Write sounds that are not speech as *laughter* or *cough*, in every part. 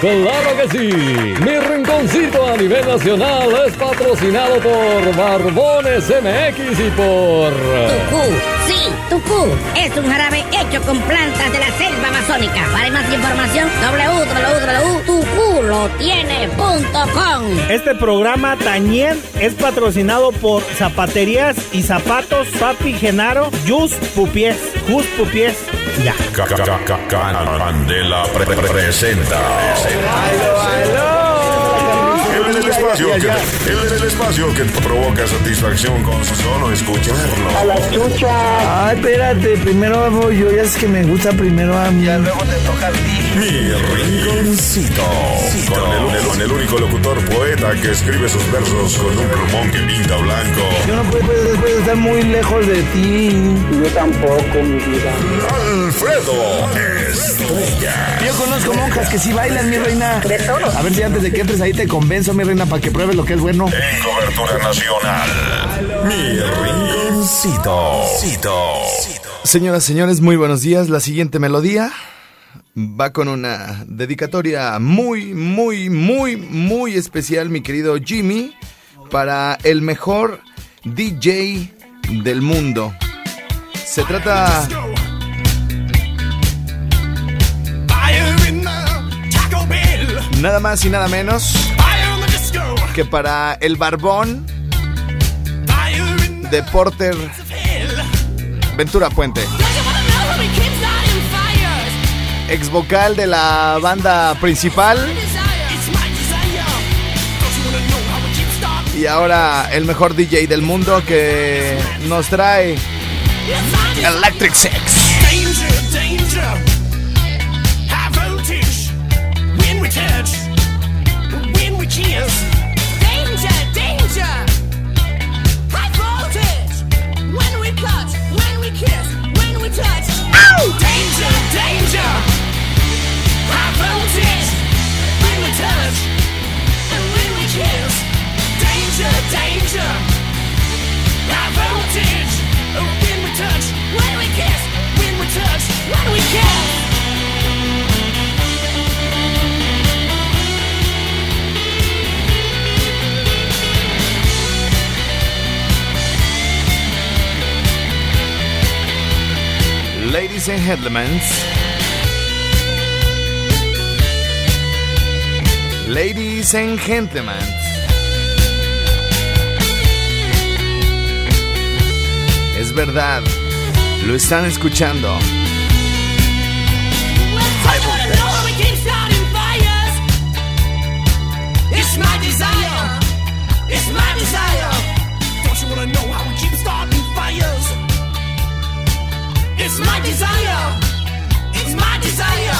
Claro que sí. Mi rinconcito a nivel nacional es patrocinado por Barbones MX y por. Tucú, sí, Tucú. Es un jarabe hecho con plantas de la selva amazónica. Para más información, www.tuculotiene.com. Este programa también es patrocinado por Zapaterías y Zapatos Papi Genaro, Jus Pupies, Jus Pupies, ya. Candela pre- pre- presenta. Espacio que, el, el espacio que te provoca satisfacción con solo escucharlo. Ay, espérate, primero voy yo, ya es que me gusta primero a mí. Ya luego te toca a ti. Mi rinconcito. Con el, el- con el único locutor poeta que escribe sus versos con un plumón que pinta blanco. Yo no puedo, puedo- puedo estar muy lejos de ti. Yo tampoco, mi vida. Alfredo Estrella. Yo conozco monjas que sí bailan, mi reina. A ver si antes de que entres ahí te convenzo, mi reina, para que pruebes lo que es bueno. En cobertura nacional. Mi rinconcito. Señoras, señores, muy buenos días. La siguiente melodía va con una dedicatoria muy, muy, muy, muy especial, mi querido Jimmy, para el mejor DJ del mundo. Se trata nada más y nada menos que para el barbón de Porter Ventura Puente. Ex vocal de la banda principal y ahora el mejor DJ del mundo que nos trae Electric Sex. Danger, danger. When we kiss. Danger, danger. High voltage. Oh, when we touch. When we kiss. When we touch. When we kiss. Ladies and gentlemen. Ladies and gentlemen. Es verdad, lo están escuchando. It's my desire. It's my desire.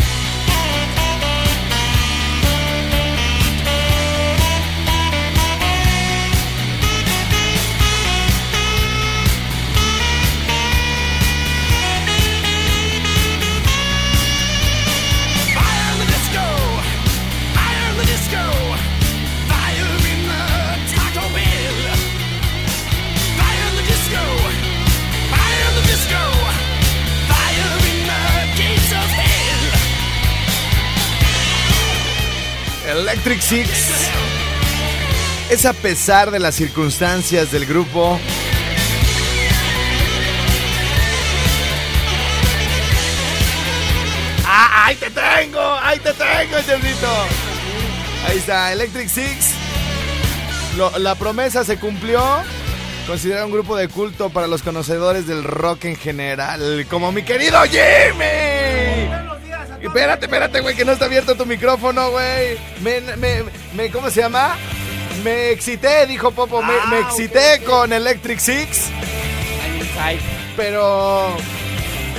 Six. Es a pesar de las circunstancias del grupo. ¡Ah, ahí te tengo! ¡Ahí te tengo, Chefcito! Ahí está, Electric Six. La promesa se cumplió. Considera un grupo de culto para los conocedores del rock en general. Como mi querido Jimmy. Espérate, espérate, güey, que no está abierto tu micrófono, güey. Me, me, me- ¿cómo se llama? Me excité, dijo Popo. Me, me excité con Electric Six. Pero...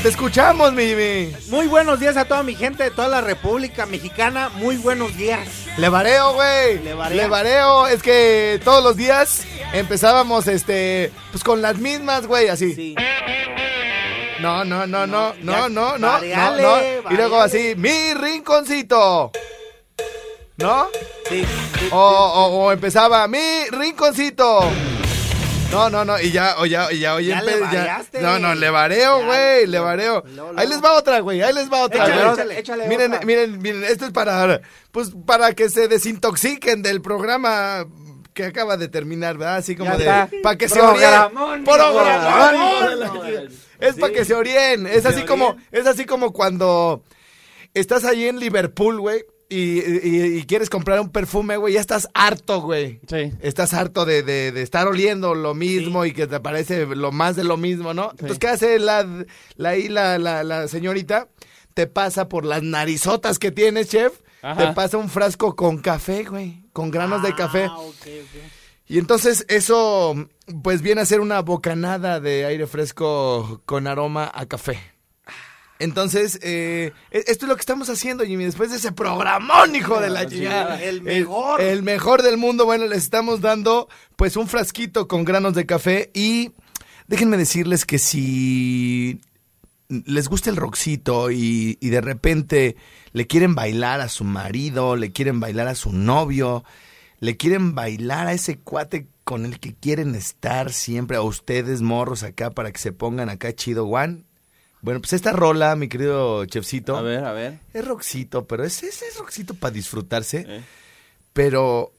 Te escuchamos, mi Jimmy. Muy buenos días a toda mi gente de toda la República Mexicana. Muy buenos días. Le vareo, güey. Le Le vareo. Es que todos los días empezábamos, este, pues con las mismas, güey, así. Sí. No, no, no, no, no, no, no, no, no. Y luego así, mi rinconcito. ¿No? Sí. sí, O, o- o empezaba, mi rinconcito. No, no, no, y ya, o ya, y ya, oye, Ya le. No, no, le vareo, güey, le vareo. Ahí les va otra, güey, ahí les va otra. Échale, güey. échale, échale miren, otra. miren, miren, esto es para, pues, para que se desintoxiquen del programa que acaba de terminar, ¿verdad? Así como Ya de, para que se orien. Programón. Es para que se orien. Es así como, es así como cuando estás ahí en Liverpool, güey. Y, y- y quieres comprar un perfume, güey, ya estás harto, güey. Sí. Estás harto de, de- de estar oliendo lo mismo y que te parece lo más de lo mismo, ¿no? Entonces, ¿qué hace la, la, la, señorita? Te pasa por las narizotas que tienes, chef. Ajá. Te pasa un frasco con café, güey. Con granos de café. Ah, ok, ok. Y entonces eso, pues viene a ser una bocanada de aire fresco con aroma a café. Entonces, eh, e- esto es lo que estamos haciendo, Jimmy, después de ese programón, hijo de la chingada. el mejor. El, el mejor del mundo. Bueno, les estamos dando, pues, un frasquito con granos de café. Y déjenme decirles que si les gusta el rockcito y, y de repente le quieren bailar a su marido, le quieren bailar a su novio, le quieren bailar a ese cuate con el que quieren estar siempre, a ustedes morros acá para que se pongan acá chido, Juan. Bueno, pues esta rola, mi querido chefcito, A ver, a ver. es rockcito, pero es, es, es rockcito para disfrutarse, Eh. pero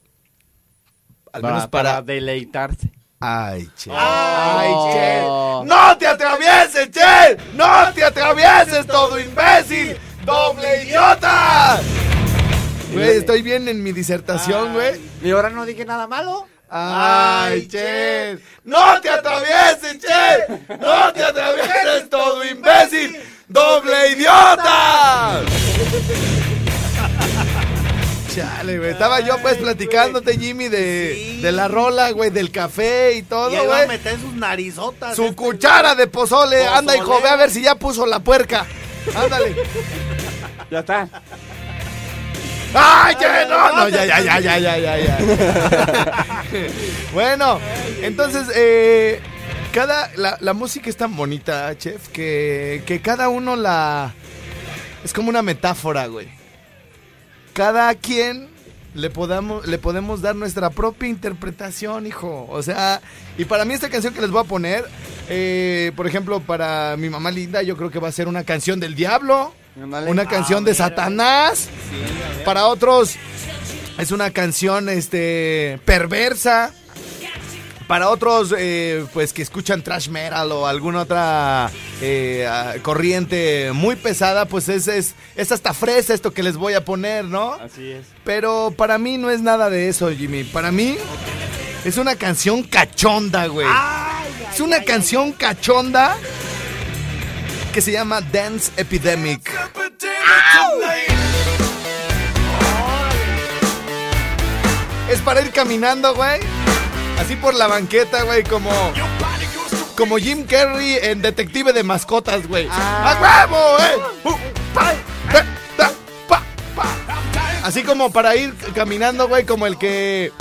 al Para, menos para para... deleitarse. Ay, che. Ay, che. oh. ¡No te atravieses, che! ¡No te atravieses, todo imbécil! ¡Doble idiota! Güey, estoy bien en mi disertación, güey. ¿Y ahora no dije nada malo? ¡Ay, che! ¡No te atravieses, che! ¡No te atravieses, todo imbécil! ¡Doble idiota! Chale, güey. Estaba yo pues platicándote, Jimmy, de, Sí. de la rola, güey, del café y todo, y ahí a güey. meter sus narizotas. Su este, cuchara de pozole. Pozole. Anda, hijo, ve a ver si ya puso la puerca. Ándale. Ya está. ¡Ay, que no! No, ya, ya, ya, ya, ya, ya, ya. *laughs* bueno, entonces, eh, cada, la, la música es tan bonita, chef, que, que cada uno la... Es como una metáfora, güey. Cada quien le, podamos, le podemos dar nuestra propia interpretación, hijo. O sea, y para mí esta canción que les voy a poner, eh, por ejemplo, para mi mamá linda, yo creo que va a ser una canción del diablo. Una canción de Satanás. Para otros es una canción este perversa. Para otros, eh, pues que escuchan trash metal o alguna otra eh, ah, corriente muy pesada, pues es, es, es hasta fresa esto que les voy a poner, ¿no? Así es. Pero para mí no es nada de eso, Jimmy. Para mí es una canción cachonda, güey. Es una canción cachonda que se llama Dance Epidemic. Es para ir caminando, güey. Así por la banqueta, güey, como. Como Jim Carrey en Detective de Mascotas, güey. ¡A huevo, eh! Así como para ir caminando, güey, como el que.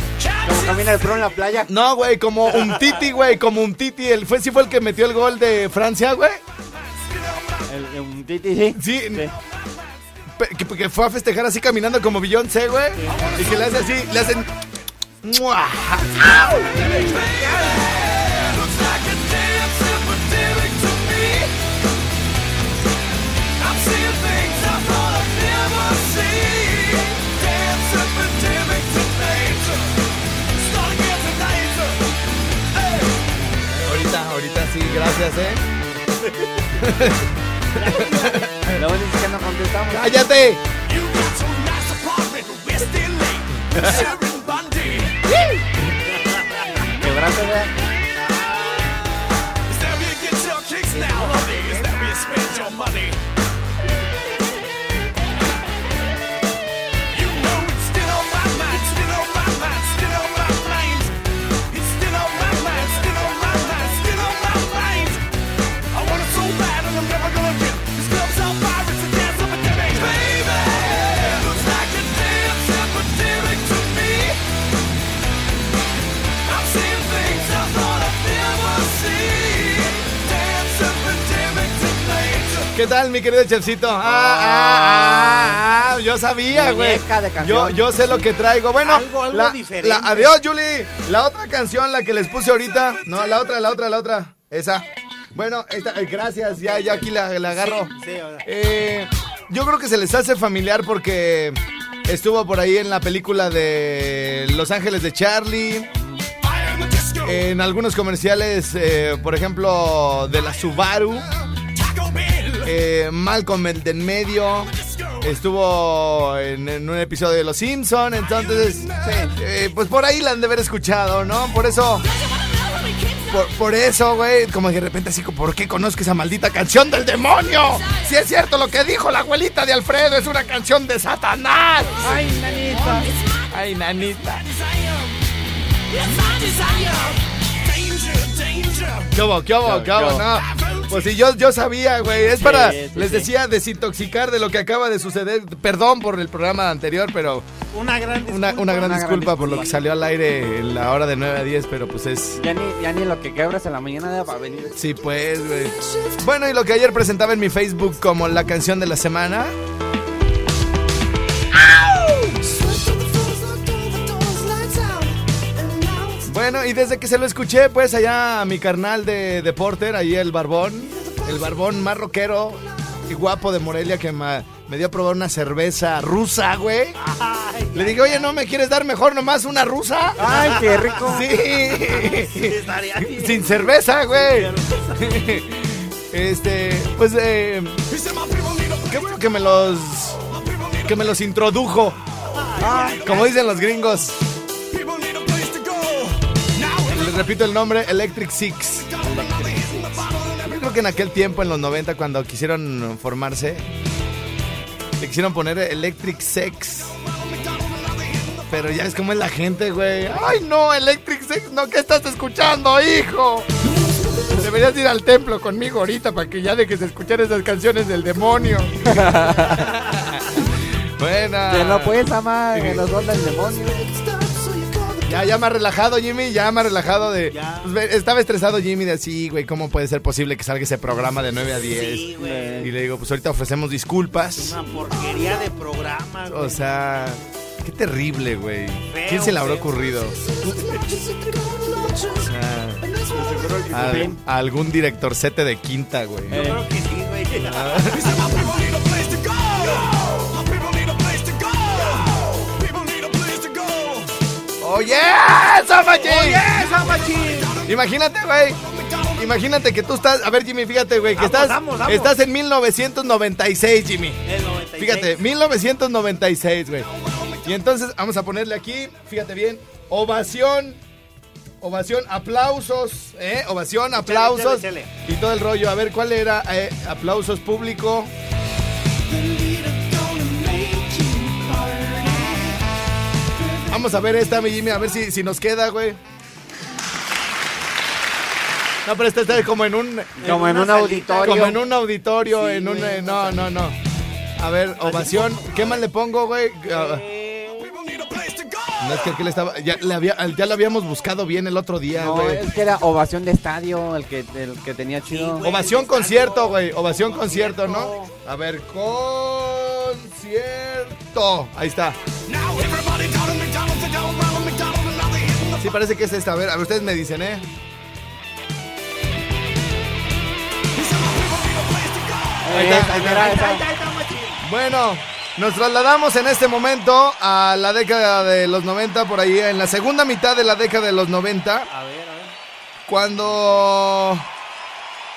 Como camina el pro en la playa. No, güey, como un titi, güey, como un titi. El, fue, sí fue el que metió el gol de Francia, güey un Sí. Que, que, fue a festejar así caminando como Beyoncé, güey. Y que le hace así, le hacen. ¡Mua! ¡Au! Ahorita, ahorita sí, gracias, eh. *laughs* Lo bueno es que no contestamos. ¡Cállate! You got tal, mi querido Chefcito? Ah, ah, ah, yo sabía, güey. Yo, yo sé lo que traigo. Bueno, Algo- algo la- diferente. la- adiós, Julie. La otra canción, la que les puse ahorita. No, la otra, la otra, la otra. Esa. Bueno, esta, eh, gracias. Ya, ya aquí la, la agarro. Sí. Eh, yo creo que se les hace familiar porque estuvo por ahí en la película de Los Ángeles de Charlie. En algunos comerciales, eh, por ejemplo, de la Subaru. Eh, Malcolm el de en medio. Estuvo en, en un episodio de Los Simpson. Entonces, eh, pues por ahí la han de haber escuchado, ¿no? Por eso. Por, por eso, güey, como de repente así, ¿por qué conozco esa maldita canción del demonio? Si es cierto lo que dijo la abuelita de Alfredo, es una canción de Satanás. Ay, nanita. Ay, nanita. ¿Qué hubo, qué hubo, qué hubo? No. Pues si yo, yo sabía, güey. Es para, sí, les sí. decía, desintoxicar de lo que acaba de suceder. Perdón por el programa anterior, pero Una gran una, una gran Una gran disculpa por lo que disculpa. salió al aire en la hora de 9 a 10, pero pues es... Ya ni, ya ni lo que quebras en la mañana para venir. Sí, pues, güey. Bueno, y lo que ayer presentaba en mi Facebook como la canción de la semana. Bueno, y desde que se lo escuché, pues allá a mi carnal de, de Porter, ahí el barbón, el barbón más rockero y guapo de Morelia que me dio a probar una cerveza rusa, güey. Le dije, oye, ¿no me quieres dar mejor nomás una rusa? Ay, qué rico. *laughs* Sí. Sin cerveza, güey. Este, pues, eh, qué bueno que me los, que me los introdujo. Como dicen los gringos. Repito el nombre, Electric Six. Yo creo que en aquel tiempo, en los 90, cuando quisieron formarse, le quisieron poner Electric Sex. Pero ya es como es la gente, güey. Ay, no, Electric Sex, no, ¿qué estás escuchando, hijo? Deberías ir al templo conmigo ahorita para que ya dejes de escuchar esas canciones del demonio. *laughs* Buena. Que no puedes amar en los dos del demonio. Ya, ya más relajado, Jimmy, ya más relajado de... Ya. Pues, estaba estresado Jimmy de así, güey, ¿cómo puede ser posible que salga ese programa de 9 a 10? Sí, güey. Y le digo, pues ahorita ofrecemos disculpas. Una porquería de programa, güey. O sea, qué terrible, güey. ¿Quién se le habrá feo. ocurrido? O sea, a, a algún directorcete de quinta, güey. Yo creo que sí, güey. *laughs* ¡Oye, Zamachi! Imagínate, güey. Imagínate que tú estás. A ver, Jimmy, fíjate, güey, que Vamos, estás. vamos, vamos. Estás en 1996, Jimmy. El 96. Fíjate, 1996, güey. Y entonces vamos a ponerle aquí, fíjate bien, ovación, ovación, aplausos, ¿eh? Ovación, aplausos. chale, Y todo el rollo. A ver, ¿cuál era? Eh, aplausos público. Vamos a ver esta, mi Jimmy, a ver si, si nos queda, güey. No, pero esta está como en un... Como en un auditorio. Como en un auditorio, Sí, en un... güey. eh, no, no, no. A ver, ovación. ¿Qué más le pongo, güey? Ah, No, es que estaba... Ya, le había- ya lo habíamos buscado bien el otro día, No, güey. es que era ovación de estadio el que, el que tenía chido. güey. Ovación concierto, güey. Ovación concierto, ¿no? A ver, concierto. Ahí está. Sí, parece que es esta. A ver, a ver, ustedes me dicen, ¿eh? Ahí está, ahí está. Bueno, nos trasladamos en este momento a la década de los 90, por ahí, en la segunda mitad de la década de los 90. A ver, a ver. Cuando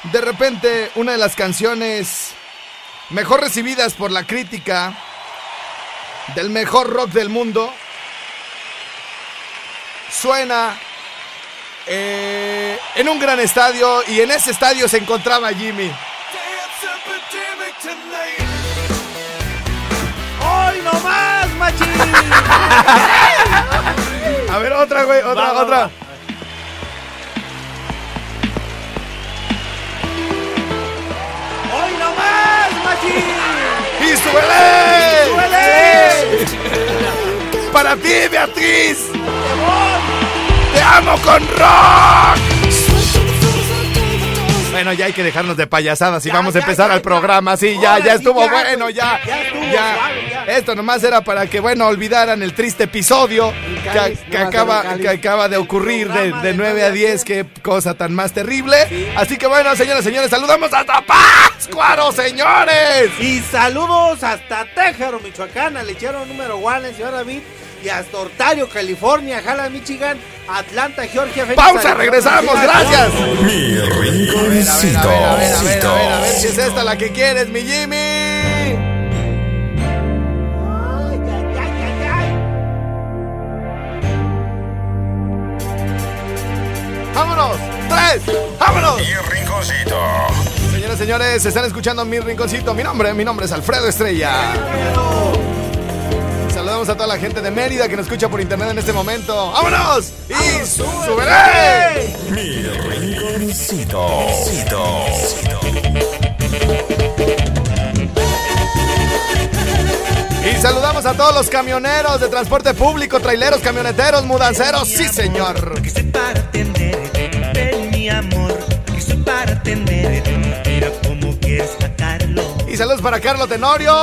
de repente una de las canciones mejor recibidas por la crítica del mejor rock del mundo suena eh, en un gran estadio y en ese estadio se encontraba Jimmy. ¡Hoy no más, machín! *laughs* A ver, otra, güey, otra, Va, va, otra. va. ¡Y súbele! ¡Súbele! Para ti, Beatriz. Te amo con rock. Bueno, ya hay que dejarnos de payasadas y vamos a ya, empezar ya, al programa. Sí, ya, ya estuvo bueno, ya. Ya estuvo, ya. Esto nomás era para que, bueno, olvidaran el triste episodio que, cáliz, que no va a ser acaba, que acaba de ocurrir de, de de 9 a nueve a 10. Qué cosa tan más terrible. Así que, bueno, señoras y señores, saludamos hasta Pátzcuaro, señores. Y saludos hasta Tejero, Michoacán, al lechero número 1 en Ciudad David. Y hasta Ontario, California, Jala, Michigan, Atlanta, Georgia. Phoenix, Pausa, Arizona, regresamos, Michigan. gracias. Mi rinconcito. A ver, a ver, a ver, a ver, a ver si es esta la que quieres, mi Jimmy. ¡Vámonos! ¡Tres! ¡Vámonos! Mi rinconcito. Señoras y señores, están escuchando mi rinconcito. Mi nombre, mi nombre es Alfredo Estrella. Saludamos a toda la gente de Mérida que nos escucha por internet en este momento. ¡Vámonos! ¡Y subiré! Mi rinconcito. Y saludamos a todos los camioneros de transporte público, traileros, camioneteros, mudanceros. ¡Sí, señor! Que para mi amor. Que soy para atenderte, mira cómo quieres sacarlo. Y saludos para Carlos Tenorio.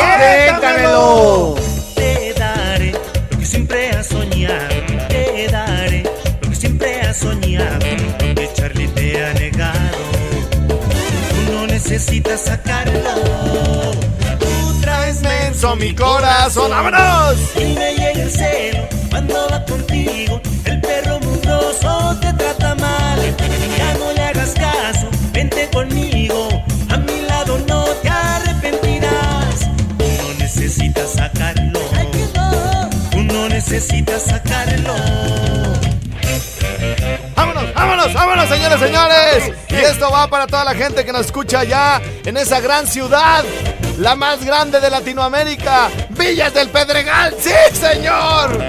¡Siéntamelo! Te daré lo que siempre has soñado. Te daré lo que siempre has soñado. Lo que Charlie te ha negado. Tú no necesitas sacarlo. Tú traes Menso mi corazón. ¡Vámonos! Y me llega el celo cuando va contigo. El perro mugroso te trata mal. Ya no le hagas caso, vente conmigo. A mi lado no te arrepentirás. Tú no necesitas sacarlo. Tú no necesitas sacarlo. ¡Vámonos, vámonos, vámonos, señores, señores! Y esto va para toda la gente que nos escucha allá en esa gran ciudad, la más grande de Latinoamérica, Villas del Pedregal. ¡Sí, señor!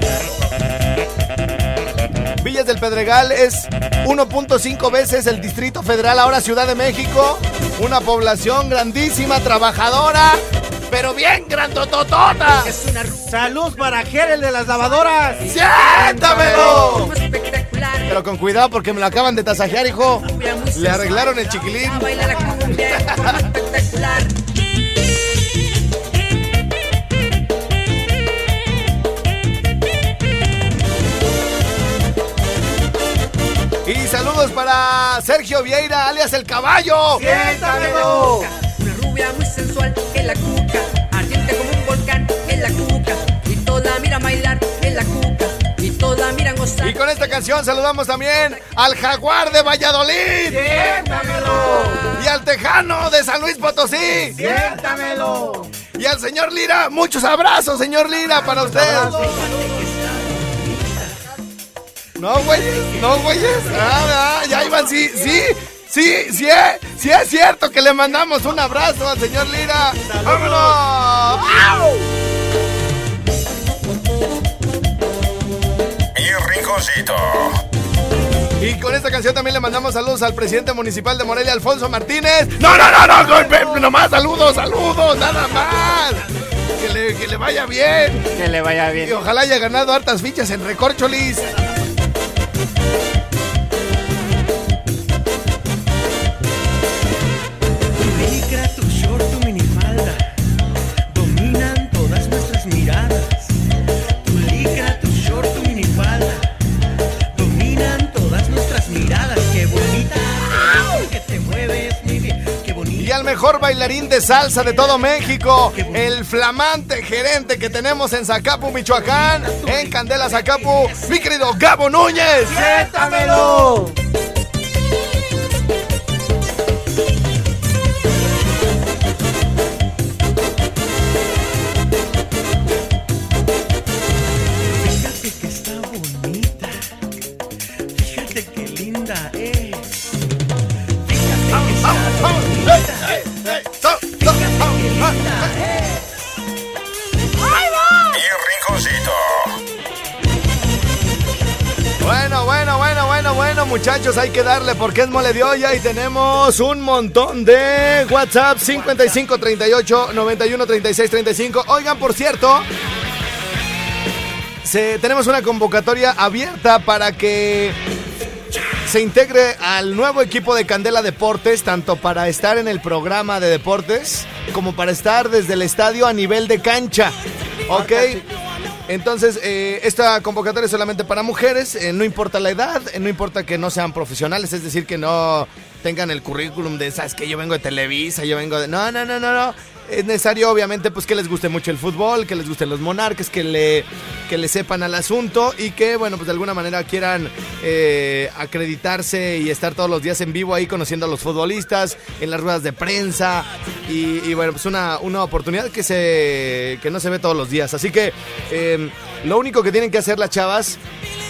Villas del Pedregal es 1.5 veces el Distrito Federal, ahora Ciudad de México. Una población grandísima, trabajadora, pero bien grandototota. Salud para Jerel de las lavadoras. ¡Siéntamelo! Pero con cuidado porque me lo acaban de tasajear, hijo. Le arreglaron el chiquilín. *laughs* saludos para Sergio Vieira, alias El Caballo. ¡Siéntamelo! Una rubia muy sensual en la cuca, ardiente como un volcán en la cuca. Y toda mira bailar en la cuca. Y toda miran gozar. Y con esta canción saludamos también al Jaguar de Valladolid. ¡Siéntamelo! Y al Tejano de San Luis Potosí. ¡Siéntamelo! Y al señor Lira, muchos abrazos, señor Lira, para usted. No, güeyes, no, güeyes. Ah, ah, ya iban, sí, sí, sí, sí, es- sí es cierto que le mandamos un abrazo al señor Lira. ¡Vámonos! ¡Au! Mi rinconcito. Y con esta canción también le mandamos saludos al presidente municipal de Morelia, Alfonso Martínez. No, no, no, no, golpe, nomás saludos, saludos, nada más. Que le, que le vaya bien. Que le vaya Y bien. ojalá haya ganado hartas fichas en Recorcholis. Bailarín de salsa de todo México, el flamante gerente que tenemos en Zacapu, Michoacán, en Candela, Zacapu, mi querido Gabo Núñez. ¡Siéntamelo! Muchachos, hay que darle porque es mole de olla y tenemos un montón de WhatsApp 55 38 91 36 35. Oigan, por cierto, tenemos una convocatoria abierta para que se integre al nuevo equipo de Candela Deportes, tanto para estar en el programa de deportes como para estar desde el estadio a nivel de cancha. ¿Ok? Entonces, eh, esta convocatoria es solamente para mujeres, eh, no importa la edad, eh, no importa que no sean profesionales, es decir, que no tengan el currículum de, sabes que yo vengo de Televisa, yo vengo de... No, no, no, no, no. Es necesario, obviamente, pues que les guste mucho el fútbol, que les gusten los monarcas, que le, que le sepan al asunto y que, bueno, pues de alguna manera quieran eh, acreditarse y estar todos los días en vivo ahí conociendo a los futbolistas, en las ruedas de prensa y, y, bueno, pues una, una oportunidad que, se, que no se ve todos los días. Así que eh, lo único que tienen que hacer las chavas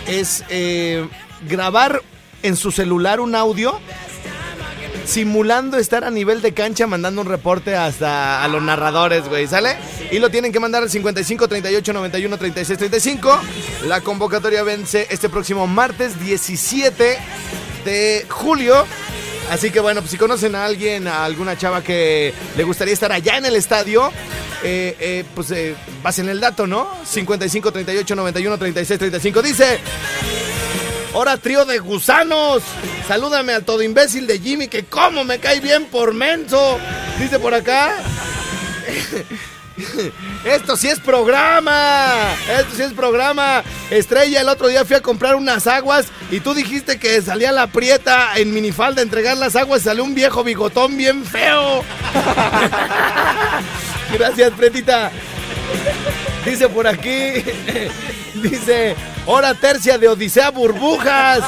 es eh, grabar en su celular un audio simulando estar a nivel de cancha mandando un reporte hasta a los narradores, güey, ¿sale? Y lo tienen que mandar al 55 38 91 36 35. La convocatoria vence este próximo martes 17 de julio. Así que bueno, pues si conocen a alguien, a alguna chava que le gustaría estar allá en el estadio, eh, eh, pues eh, pasen el dato, ¿no? 55 38 91 36 35. Dice. Ahora trío de gusanos. Salúdame al todo imbécil de Jimmy que como me cae bien por menso. Dice por acá. *laughs* Esto sí es programa. Esto sí es programa. Estrella, el otro día fui a comprar unas aguas y tú dijiste que salía la prieta en minifalda a entregar las aguas y salió un viejo bigotón bien feo. *laughs* Gracias, Pretita. Dice por aquí, *laughs* dice, hora tercia de Odisea Burbujas,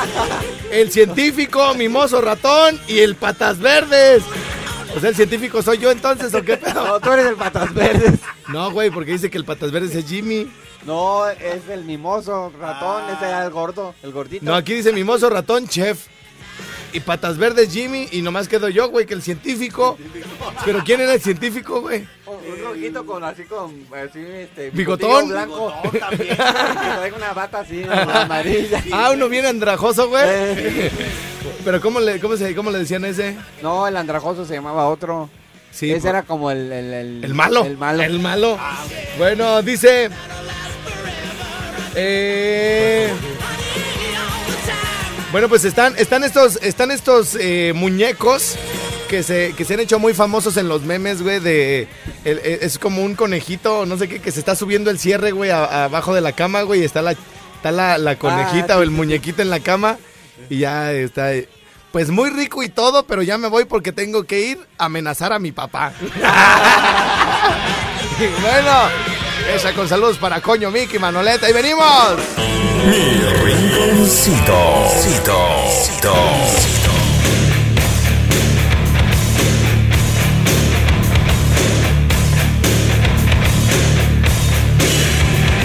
el científico, mimoso ratón y el patas verdes. Pues el científico soy yo entonces, ¿o qué pedo? No, tú eres el patas verdes. No, güey, porque dice que el patas verdes es Jimmy. No, es el mimoso ratón, ese era el gordo, el gordito. No, aquí dice mimoso ratón, chef. Y patas verdes Jimmy y nomás quedo yo, güey, que el científico. Pero ¿quién era el científico, güey? Un rojito con así con así este ¿Bigotón? blanco también. *laughs* que traiga una bata así *laughs* amarilla. Ah, uno bien andrajoso, güey. Eh. *laughs* Pero ¿cómo le, cómo, se, ¿cómo le decían ese? No, el andrajoso se llamaba otro. Sí, Ese por- era como el el, el, El malo. El malo. El malo. Bueno, dice. Eh, bueno, pues están, están estos, están estos eh, muñecos que se, que se han hecho muy famosos en los memes, güey, de... el- el- es como un conejito, no sé qué, que se está subiendo el cierre, güey, a- abajo de la cama, güey, y está la, está la, la conejita Ah, o sí, el muñequito en la cama y ya está... Pues muy rico y todo, pero ya me voy porque tengo que ir a amenazar a mi papá. *laughs* *laughs* bueno, esa con saludos para Coño Mickey, Manoleta, y venimos. Mi rinconcito. Cito. Cito.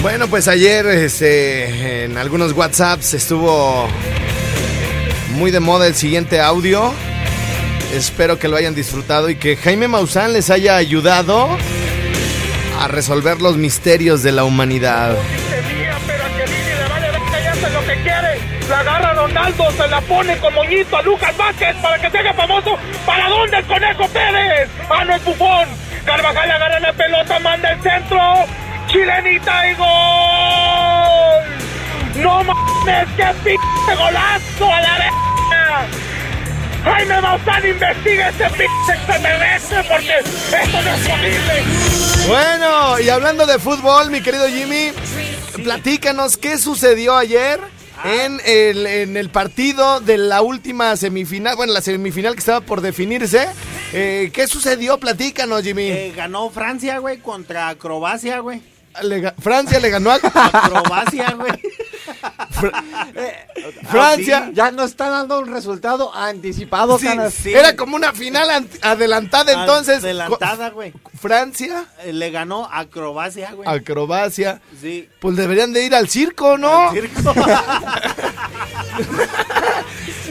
Bueno, pues ayer este, en algunos WhatsApps estuvo muy de moda el siguiente audio. Espero que lo hayan disfrutado y que Jaime Maussan les haya ayudado a resolver los misterios de la humanidad. La agarra Ronaldo, se la pone con moñito a Lucas Vázquez para que se haga famoso. ¿Para dónde el Conejo Pérez? Ah, no es bufón. Carvajal agarra la pelota, manda el centro. Chilenita y gol. No mames, qué pinche golazo a la verga. Jaime Maussan investiga ese pinche extraterrestre porque esto no es posible. Bueno, y hablando de fútbol, mi querido Jimmy, platícanos qué sucedió ayer en el, en el partido de la última semifinal, bueno, la semifinal que estaba por definirse. Eh, ¿Qué sucedió? Platícanos, Jimmy. Eh, ganó Francia, güey, contra Croacia, güey. Le Francia le ganó a Croacia, güey. *laughs* Francia. Ya nos está dando un resultado anticipado, Sí. Era como una final an- adelantada entonces. Adelantada, güey. Francia Eh, Le ganó a Croacia, güey. a Croacia. Sí. Pues deberían de ir al circo, ¿no? Circo. *laughs* *laughs*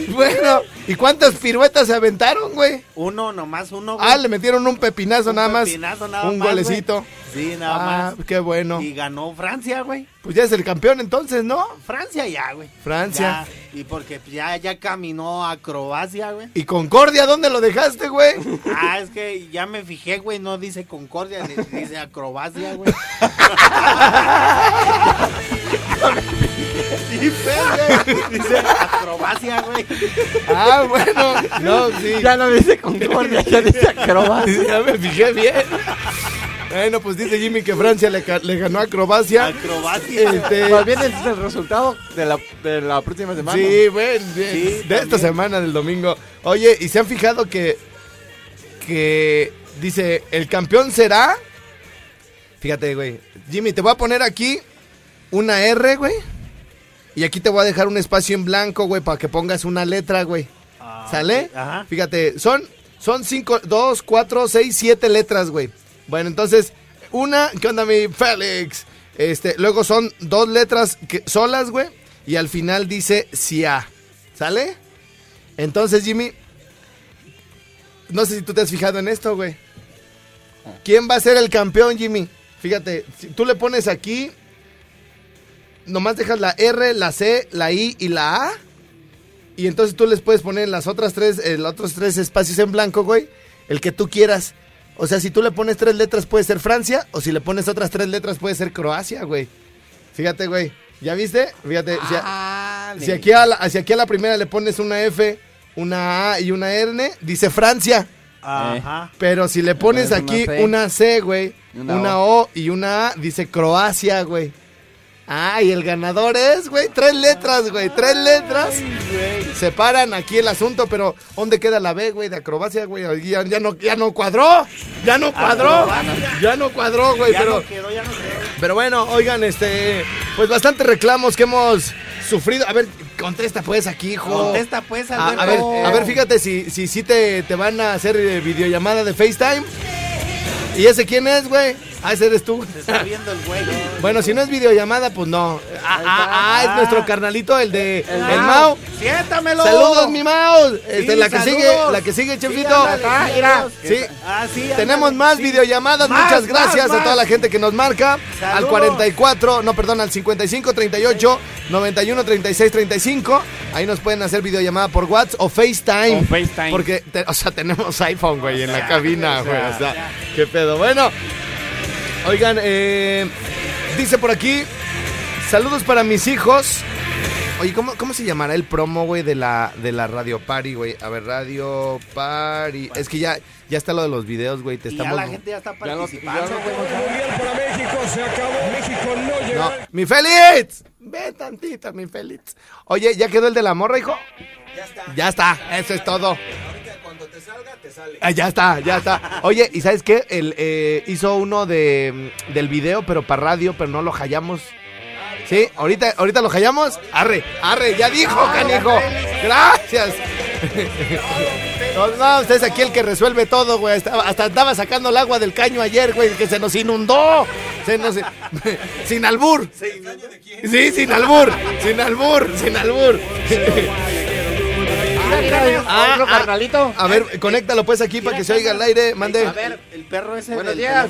Bueno, ¿y cuántas piruetas se aventaron, güey? Uno, nomás uno, güey. Ah, le metieron un pepinazo nada más. pepinazo nada un más, golecito. güey. Sí, nada Ah, más. qué bueno. Y ganó Francia, güey. Pues ya es el campeón entonces, ¿no? Francia ya, güey. Francia. Ya, y porque ya, ya caminó a Croacia, güey. ¿Y Concordia dónde lo dejaste, güey? *laughs* Ah, es que ya me fijé, güey, no dice Concordia, di- dice Acrobacia, güey. *laughs* *laughs* Sí, pues, dice Acrobacia, güey. Ah, bueno. No, sí. Ya no dice Concordia, ya dice Acrobacia. Ya me fijé bien. Bueno, pues dice Jimmy que Francia le, ca- le ganó a Croacia. Acrobacia. Este, Más bien es el resultado de la, de la próxima semana. sí, güey, de, Sí, de esta también. semana del domingo. Oye, ¿y se han fijado que que dice el campeón será? Fíjate, güey. Jimmy, te voy a poner aquí una R, güey. Y aquí te voy a dejar un espacio en blanco, güey, para que pongas una letra, güey. ¿Sale? Ajá. Fíjate, son, son cinco, dos, cuatro, seis, siete letras, güey. Bueno, entonces, una, ¿qué onda, mi Félix? Este, luego son dos letras que, solas, güey. Y al final dice SIA. ¿Sale? Entonces, Jimmy, no sé si tú te has fijado en esto, güey. ¿Quién va a ser el campeón, Jimmy? Fíjate, si tú le pones aquí, nomás dejas la R, la C, la I y la A. Y entonces tú les puedes poner las otras tres, eh, los otros tres espacios en blanco, güey. El que tú quieras. O sea, si tú le pones tres letras puede ser Francia. O si le pones otras tres letras puede ser Croacia, güey. Fíjate, güey. ¿Ya viste? Fíjate. si, a- si aquí a la, si aquí a la primera le pones una F, una A y una R, dice Francia. Ajá. Pero si le pones aquí una C, güey, Una una, o. y una A, dice Croacia, güey. Ah, y el ganador es, güey, tres letras, güey, tres letras. Separan aquí el asunto, pero ¿dónde queda la B, güey, de acrobacia, güey? Ya, ya no, ya no cuadró, ya no cuadró, ya no cuadró, güey, Ya pero... no quedó, ya no quedó. Pero bueno, oigan, este, pues bastantes reclamos que hemos sufrido. A ver, contesta pues aquí, hijo. Contesta, pues, A, Alberto. a ver, a ver, fíjate si si, si te, te van a hacer eh, videollamada de FaceTime. ¿Y ese quién es, güey? Ah, ese eres tú. Se está viendo el güey. Bueno, si no es videollamada, pues no. Ah, ah, ah, es nuestro carnalito, el de el, Mau. Mau. Siéntamelo. Saludos, mi Mau. Este, Sí, la que saludos. sigue, la que sigue, chefito. Ah, mira. Sí. Ah, sí, Tenemos ándale, más sí. videollamadas, Más, muchas gracias más, a toda más. la gente que nos marca. Al Saludos. 44, no, perdón, al 55 38 91 36 35. Ahí nos pueden hacer videollamada por WhatsApp o FaceTime. O FaceTime. Porque, te- o sea, tenemos iPhone, güey, en la cabina, güey. O sea, qué pedo. Bueno, oigan, eh, dice por aquí, saludos para mis hijos. Oye, ¿cómo, cómo se llamará el promo, güey, de la, de la Radio Party, güey? A ver, Radio Party. Es que ya, ya está lo de los videos, güey. Te Y ya estamos... la gente ya está Ya lo- participando, ya lo- güey. No, mi Félix. Ve tantito, mi Félix. Oye, ¿ya quedó el de la morra, hijo? Ya está. Ya está, eso es todo. Ahorita cuando te salga, te sale. Ah, ya está, ya está. Oye, ¿y sabes qué? Él eh, hizo uno de, del video, pero para radio, pero no lo hallamos. ¿Sí? Ahorita, ahorita lo hallamos. Arre, arre, ya dijo, canijo. Gracias. *laughs* No, no, usted es aquí el que resuelve todo, güey. Hasta andaba sacando el agua del caño ayer, güey, que se nos inundó. Se nos... *laughs* Sin albur. Sí, sin albur. Sin albur, sin albur. Ah, Otro ah, carnalito. A ver, conéctalo pues aquí para que se oiga al aire. Mande. A ver, el perro ese Buenos días.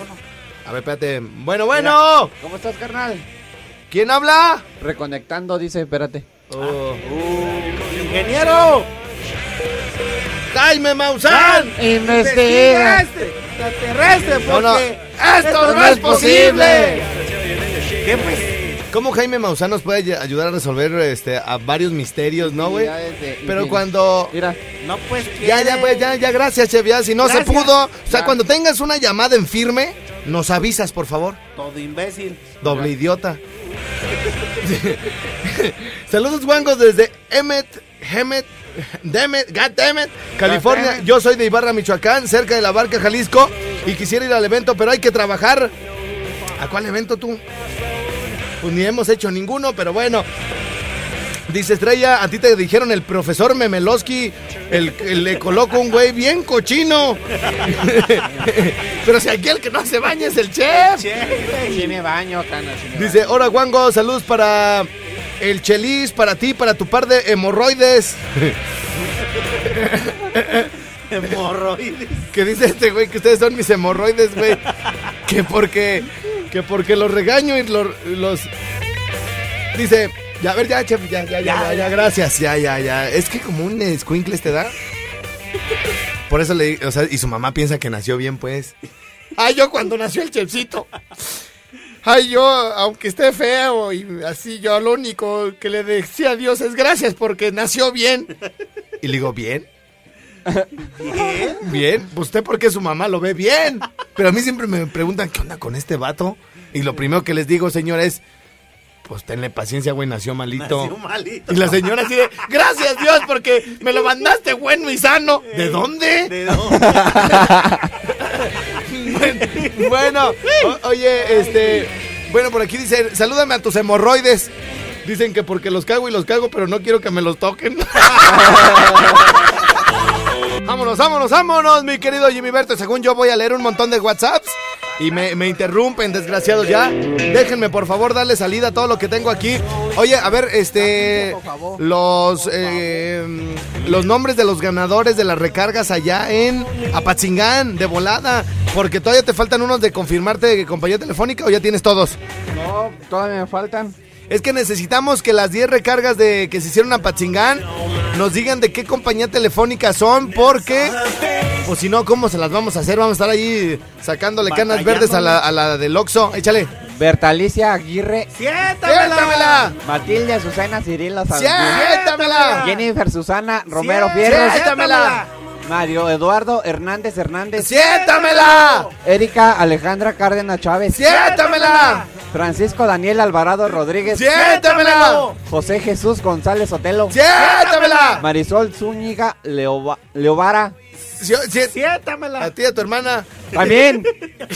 A ver, espérate. Bueno, bueno. ¿Cómo estás, carnal? ¿Quién habla? Reconectando, dice, espérate. Oh. ¡Ingeniero! Jaime Maussan. Investiga. Extraterrestre, No, no. porque Esto no es posible. ¿Qué pues? ¿Cómo Jaime Maussan nos puede ay- ayudar a resolver este, a varios misterios, no, güey? Pero cuando... Mira, No pues Ya, ya, pues, ya, ya, gracias, chef. Ya, si no Gracias. se pudo. O sea, Ya. cuando tengas una llamada en firme, nos avisas, por favor. Todo imbécil. Doble idiota. *laughs* Saludos, guangos, desde Emmet, Hemet, Demet, Goddammit, California. Goddammit. Yo soy de Ibarra, Michoacán, cerca de la barca Jalisco. Y quisiera ir al evento, pero hay que trabajar. ¿A cuál evento tú? Pues ni hemos hecho ninguno, pero bueno. Dice Estrella, a ti te dijeron el profesor Memelowski, el, el- le coloco un güey bien cochino. *laughs* pero si aquí el que no se baña es el chef. me baño, cana. Dice, hola Wango, saludos para el Chelis, para ti, para tu par de hemorroides. *laughs* Hemorroides. Que dice este güey que ustedes son mis hemorroides, güey. Que porque. Que porque los regaño y los. los- dice. Ya, a ver, ya, chef, ya, ya, ya, ya, ya, gracias, ya, ya, ya. Es que como un escuincle te da. Por eso le o sea, y su mamá piensa que nació bien, pues. Ay, yo cuando nació el chefcito. Ay, yo, aunque esté feo y así, yo lo único que le decía a Dios es gracias porque nació bien. Y le digo, ¿bien? Bien. Bien, pues usted porque su mamá lo ve bien. Pero a mí siempre me preguntan, ¿qué onda con este vato? Y lo primero que les digo, señora, es, pues tenle paciencia, güey, nació malito. Nació malito. Y la señora así de, gracias Dios porque me lo mandaste bueno y sano. ¿De dónde? ¿De dónde? bueno, *laughs* bueno, o- oye, este, bueno, por aquí dice, salúdame a tus hemorroides. Dicen que porque los cago y los cago, pero no quiero que me los toquen. *laughs* vámonos, vámonos, vámonos, mi querido Jimmy Berto. Según yo voy a leer un montón de WhatsApps y me, me interrumpen, desgraciados ya. Déjenme, por favor, darle salida a todo lo que tengo aquí. Oye, a ver, este, los, eh, los nombres de los ganadores de las recargas allá en Apatzingán, de volada. Porque todavía te faltan unos de confirmarte de compañía telefónica o ya tienes todos. No, todavía me faltan. Es que necesitamos que las 10 recargas de que se hicieron a Patzingán nos digan de qué compañía telefónica son, porque, o si no, ¿cómo se las vamos a hacer? Vamos a estar ahí sacándole canas verdes a la, a la del Oxxo. Échale. Bertalicia Aguirre, ¡Siéntamela! Matilde Azucena Cirilo ¡Siéntamela! Jennifer Susana Romero Fierros, ¡Siéntamela! Mario Eduardo Hernández Hernández, ¡Siéntamela! Erika Alejandra Cárdenas Chávez, ¡Siéntamela! Francisco Daniel Alvarado Rodríguez, ¡Siéntamela! José Jesús González Otelo, ¡Siéntamela! Marisol Zúñiga Leova- Leovara, Sí- sí- Siéntamela. A ti y a tu hermana. también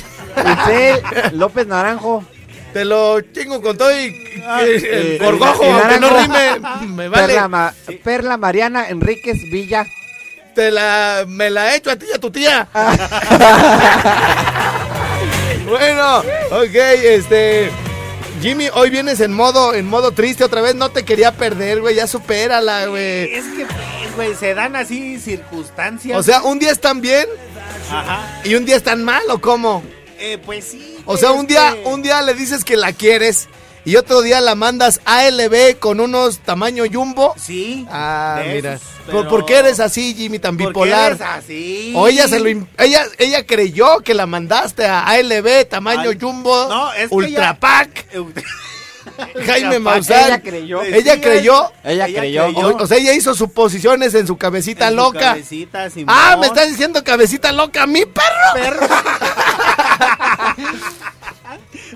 *laughs* Isel López Naranjo, Te lo chingo con todo y Ah, eh, el gorgojo, aunque no naranjo. rime. Me vale. Perla, Ma- Perla Mariana Enríquez Villa, Te la, me la echo a ti y a tu tía. *laughs* bueno, ok, este. Jimmy, hoy vienes en modo, en modo triste otra vez. No te quería perder, güey. Ya supérala, güey. Es que, pues, güey, se dan así circunstancias. O sea, un día están bien Ajá. y un día están mal, ¿o cómo? Eh, pues sí. O sea, un día, un día le dices que la quieres y otro día la mandas ALB con unos tamaño jumbo. Sí. Ah, mira. esos, ¿Por, pero- por qué eres así, Jimmy, tan ¿Por qué bipolar? eres así? O ella se lo ella ella creyó que la mandaste a ALB tamaño Ay, jumbo no, es que Ultra ella- Pack *laughs* Jaime Maussan ella creyó. ella creyó Ella Ella creyó. o, o sea ella hizo suposiciones en su cabecita en su loca cabecita, Simón. ah me estás diciendo cabecita loca mi perro perro. *laughs*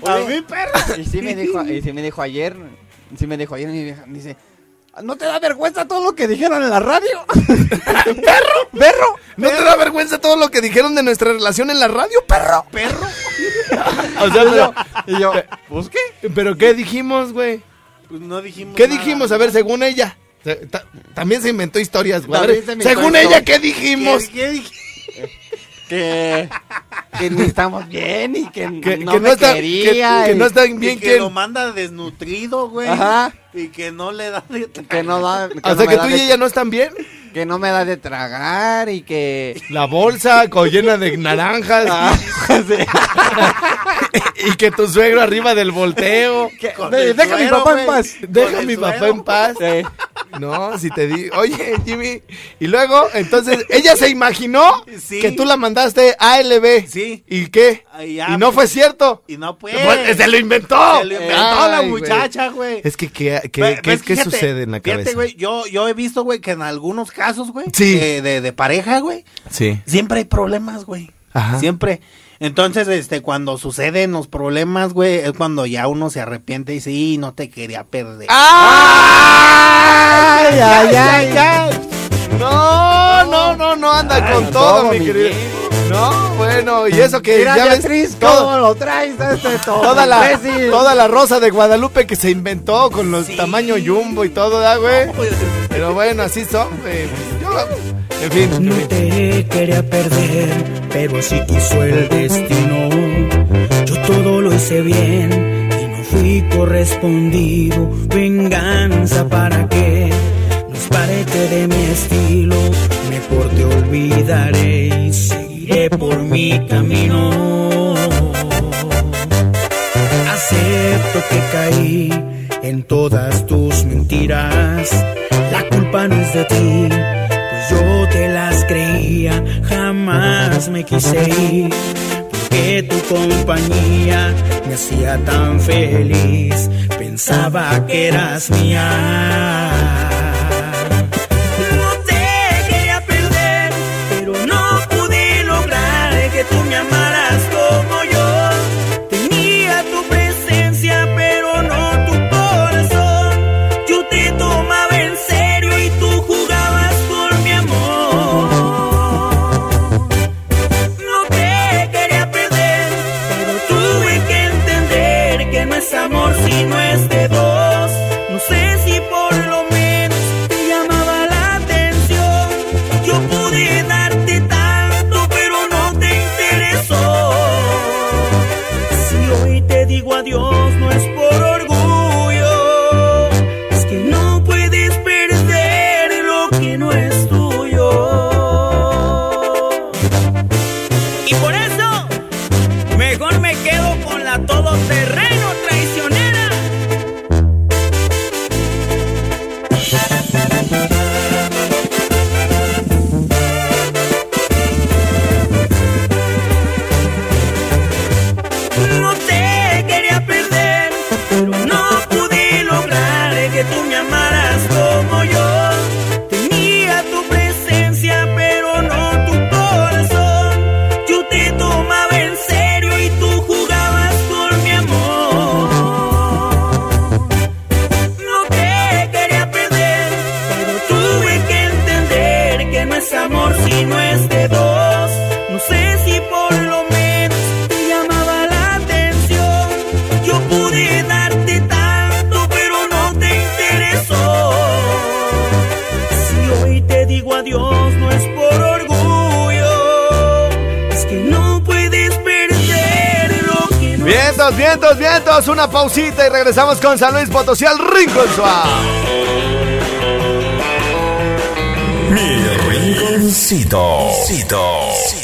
A mi perro. *laughs* Y sí me dijo, y sí me dijo ayer, sí me dijo ayer mi vieja, me dice, ¿no te da vergüenza todo lo que dijeron en la radio? *laughs* perro perro no te da vergüenza todo lo que dijeron de nuestra relación en la radio perro Perro. *laughs* o sea pero, Y yo, pues qué. pero qué dijimos güey Pues no dijimos. qué nada. dijimos a ver según ella ta- también se inventó historias güey según ella qué dijimos ¿Qué, qué dije? Que, que ni estamos bien y que, que, no que me no está, que, quería. que y no están Y bien que que lo manda desnutrido, güey. Ajá. Y que no le da de que no da, que o no sea me que tú y ella no están bien que no me da de tragar y que La bolsa con llena de naranjas. Ah, *laughs* *laughs* y que tu suegro arriba del volteo. De- deja a mi papá en paz. Deja a mi papá en paz. Sí. No, si te di. Oye, Jimmy. Y luego, entonces, ella se imaginó Sí. que tú la mandaste a ALB. Sí. ¿Y qué? Ya, y no pues. fue cierto. Y no puede. Pues, se lo inventó. Se lo inventó la Ay, muchacha, güey. Es que, ¿qué, qué, qué- fíjate, sucede en la fíjate, cabeza? güey, yo, yo he visto, güey, que en algunos casos, güey, Sí. de, de, de pareja, güey, Sí. siempre hay problemas, güey. Ajá. Siempre. Entonces, este, cuando suceden los problemas, güey, es cuando ya uno se arrepiente y dice, "Y no te quería perder. ¡Ay, ay, ay, ay! No, no, no, no anda con todo, mi querido. No, bueno, y eso que ya ves, todo, lo traes? Este todo toda, la, toda la rosa de Guadalupe que se inventó con los sí. tamaño jumbo y todo, ¿da, güey? Pues, pero bueno, así son, güey. Yo, en fin. No te quería perder, pero si quiso el destino. Yo todo lo hice bien y no fui correspondido. Venganza, ¿para qué? No es parte de mi estilo, mejor te olvidaré seguiré por mi camino. Acepto que caí en todas tus mentiras. La culpa no es de ti, pues yo te las creía. Jamás me quise ir, porque tu compañía me hacía tan feliz. Pensaba que eras mía. Yeah. perreo. pausita y regresamos con San Luis Potosí al Rincón Mi rinconcito. Cito.